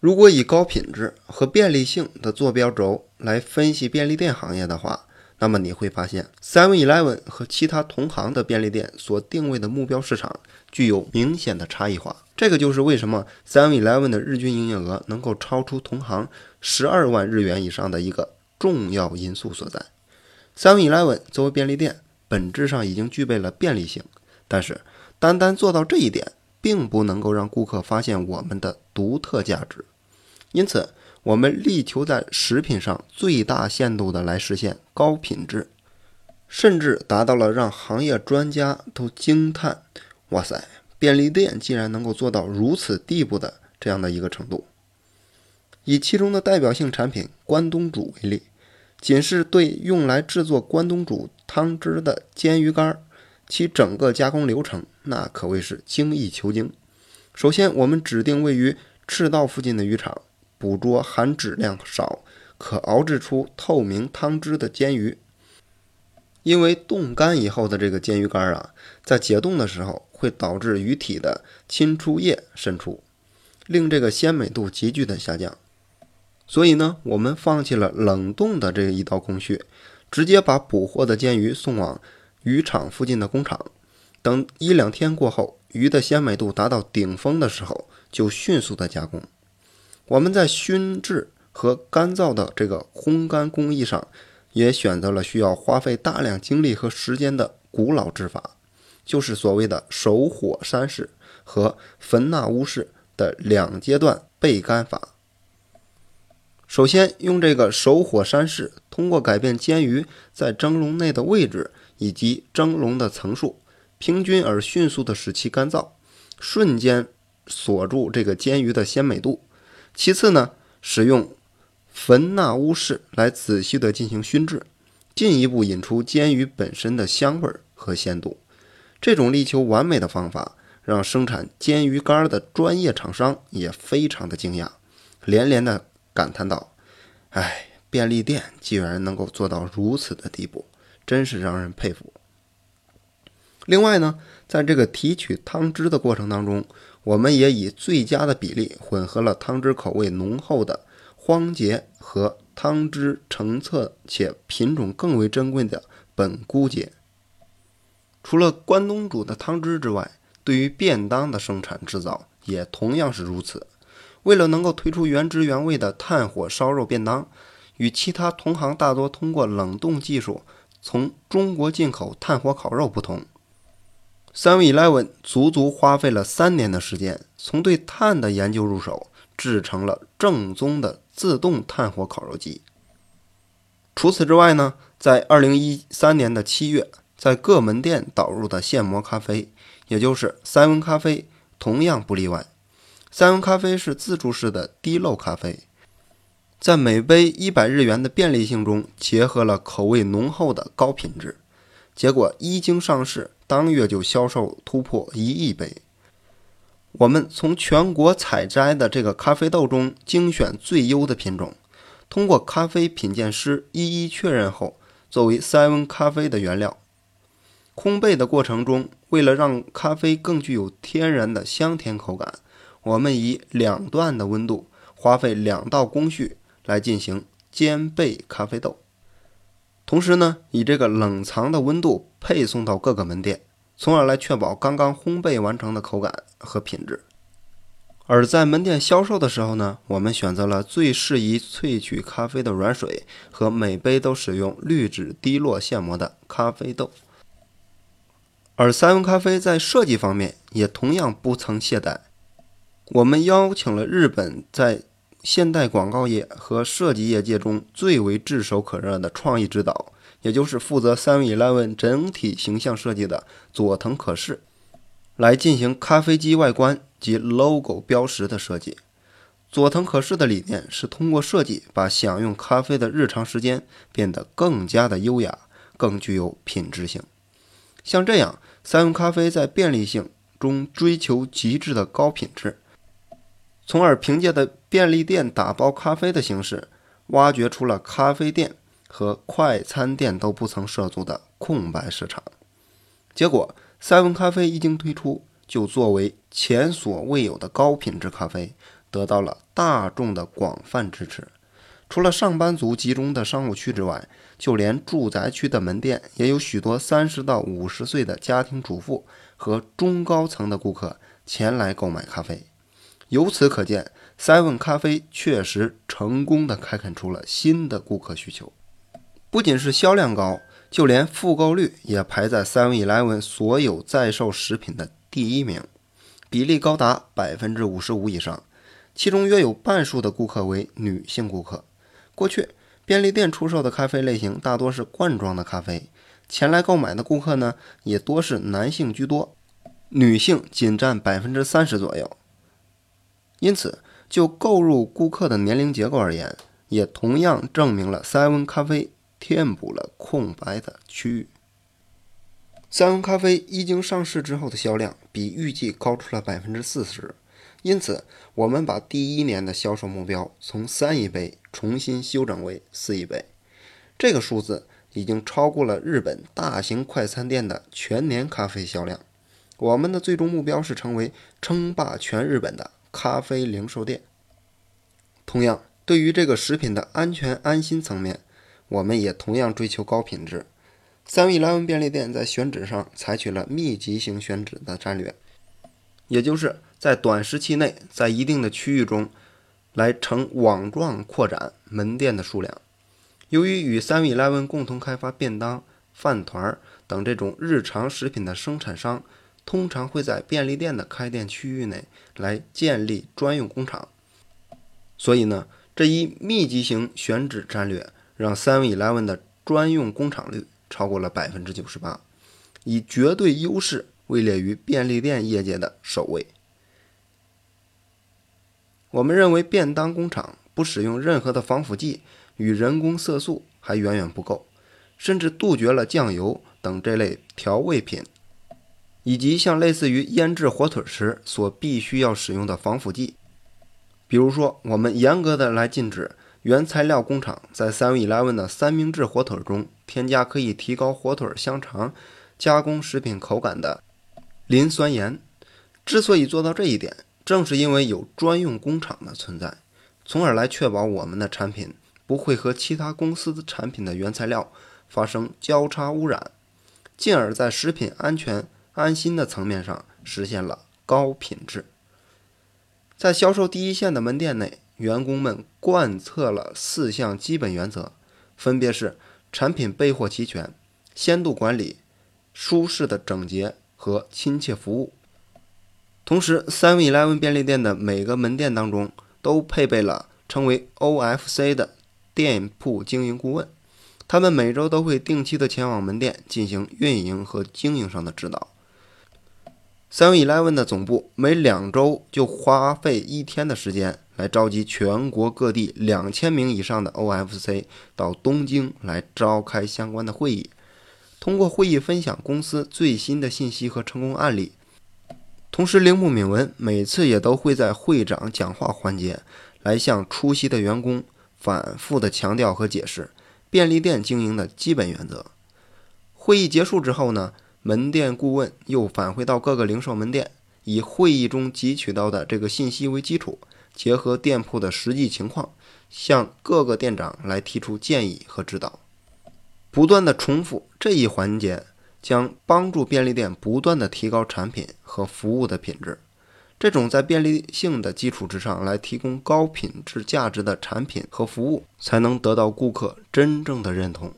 如果以高品质和便利性的坐标轴来分析便利店行业的话，那么你会发现，Seven Eleven 和其他同行的便利店所定位的目标市场具有明显的差异化。这个就是为什么 Seven Eleven 的日均营业额能够超出同行十二万日元以上的一个重要因素所在。Seven Eleven 作为便利店，本质上已经具备了便利性，但是单单做到这一点，并不能够让顾客发现我们的独特价值。因此，我们力求在食品上最大限度的来实现高品质，甚至达到了让行业专家都惊叹：“哇塞，便利店竟然能够做到如此地步的这样的一个程度。”以其中的代表性产品关东煮为例，仅是对用来制作关东煮汤汁的煎鱼干，其整个加工流程那可谓是精益求精。首先，我们指定位于赤道附近的渔场。捕捉含脂量少、可熬制出透明汤汁的煎鱼，因为冻干以后的这个煎鱼干啊，在解冻的时候会导致鱼体的浸出液渗出，令这个鲜美度急剧的下降。所以呢，我们放弃了冷冻的这一道工序，直接把捕获的煎鱼送往渔场附近的工厂，等一两天过后，鱼的鲜美度达到顶峰的时候，就迅速的加工。我们在熏制和干燥的这个烘干工艺上，也选择了需要花费大量精力和时间的古老制法，就是所谓的手火山式和焚纳乌式的两阶段焙干法。首先，用这个手火山式，通过改变煎鱼在蒸笼内的位置以及蒸笼的层数，平均而迅速的使其干燥，瞬间锁住这个煎鱼的鲜美度。其次呢，使用焚纳乌式来仔细的进行熏制，进一步引出煎鱼本身的香味和鲜度。这种力求完美的方法，让生产煎鱼干的专业厂商也非常的惊讶，连连的感叹道：“哎，便利店居然能够做到如此的地步，真是让人佩服。”另外呢，在这个提取汤汁的过程当中，我们也以最佳的比例混合了汤汁口味浓厚的荒节和汤汁澄澈且品种更为珍贵的本菇节。除了关东煮的汤汁之外，对于便当的生产制造也同样是如此。为了能够推出原汁原味的炭火烧肉便当，与其他同行大多通过冷冻技术从中国进口炭火烤肉不同。Seven Eleven 足足花费了三年的时间，从对碳的研究入手，制成了正宗的自动炭火烤肉机。除此之外呢，在二零一三年的七月，在各门店导入的现磨咖啡，也就是三温咖啡，同样不例外。三温咖啡是自助式的滴漏咖啡，在每杯一百日元的便利性中，结合了口味浓厚的高品质。结果一经上市，当月就销售突破一亿杯。我们从全国采摘的这个咖啡豆中精选最优的品种，通过咖啡品鉴师一一确认后，作为三温咖啡的原料。烘焙的过程中，为了让咖啡更具有天然的香甜口感，我们以两段的温度，花费两道工序来进行煎焙咖啡豆。同时呢，以这个冷藏的温度配送到各个门店，从而来确保刚刚烘焙完成的口感和品质。而在门店销售的时候呢，我们选择了最适宜萃取咖啡的软水和每杯都使用滤纸滴落现磨的咖啡豆。而三文咖啡在设计方面也同样不曾懈怠，我们邀请了日本在。现代广告业和设计业界中最为炙手可热的创意指导，也就是负责 Seven Eleven 整体形象设计的佐藤可士，来进行咖啡机外观及 logo 标识的设计。佐藤可士的理念是通过设计把享用咖啡的日常时间变得更加的优雅，更具有品质性。像这样，三温咖啡在便利性中追求极致的高品质。从而凭借的便利店打包咖啡的形式，挖掘出了咖啡店和快餐店都不曾涉足的空白市场。结果，赛文咖啡一经推出，就作为前所未有的高品质咖啡，得到了大众的广泛支持。除了上班族集中的商务区之外，就连住宅区的门店也有许多三十到五十岁的家庭主妇和中高层的顾客前来购买咖啡。由此可见，Seven 咖啡确实成功的开垦出了新的顾客需求。不仅是销量高，就连复购率也排在 Seven Eleven 所有在售食品的第一名，比例高达百分之五十五以上，其中约有半数的顾客为女性顾客。过去，便利店出售的咖啡类型大多是罐装的咖啡，前来购买的顾客呢也多是男性居多，女性仅占百分之三十左右。因此，就购入顾客的年龄结构而言，也同样证明了三温咖啡填补了空白的区域。三温咖啡一经上市之后的销量比预计高出了百分之四十。因此，我们把第一年的销售目标从三亿杯重新修整为四亿杯，这个数字已经超过了日本大型快餐店的全年咖啡销量。我们的最终目标是成为称霸全日本的咖啡零售店。同样，对于这个食品的安全安心层面，我们也同样追求高品质。三味莱文便利店在选址上采取了密集型选址的战略，也就是。在短时期内，在一定的区域中，来呈网状扩展门店的数量。由于与三味 Eleven 共同开发便当、饭团等这种日常食品的生产商，通常会在便利店的开店区域内来建立专用工厂。所以呢，这一密集型选址战略，让三味 Eleven 的专用工厂率超过了百分之九十八，以绝对优势位列于便利店业界的首位。我们认为，便当工厂不使用任何的防腐剂与人工色素还远远不够，甚至杜绝了酱油等这类调味品，以及像类似于腌制火腿时所必须要使用的防腐剂。比如说，我们严格的来禁止原材料工厂在 Seven Eleven 的三明治火腿中添加可以提高火腿香肠、加工食品口感的磷酸盐。之所以做到这一点，正是因为有专用工厂的存在，从而来确保我们的产品不会和其他公司产品的原材料发生交叉污染，进而，在食品安全安心的层面上实现了高品质。在销售第一线的门店内，员工们贯彻了四项基本原则，分别是产品备货齐全、鲜度管理、舒适的整洁和亲切服务。同时，Seven Eleven 便利店的每个门店当中都配备了称为 OFC 的店铺经营顾问，他们每周都会定期的前往门店进行运营和经营上的指导。Seven Eleven 的总部每两周就花费一天的时间来召集全国各地两千名以上的 OFC 到东京来召开相关的会议，通过会议分享公司最新的信息和成功案例。同时，铃木敏文每次也都会在会长讲话环节来向出席的员工反复的强调和解释便利店经营的基本原则。会议结束之后呢，门店顾问又返回到各个零售门店，以会议中汲取到的这个信息为基础，结合店铺的实际情况，向各个店长来提出建议和指导，不断的重复这一环节。将帮助便利店不断的提高产品和服务的品质。这种在便利性的基础之上来提供高品质价值的产品和服务，才能得到顾客真正的认同。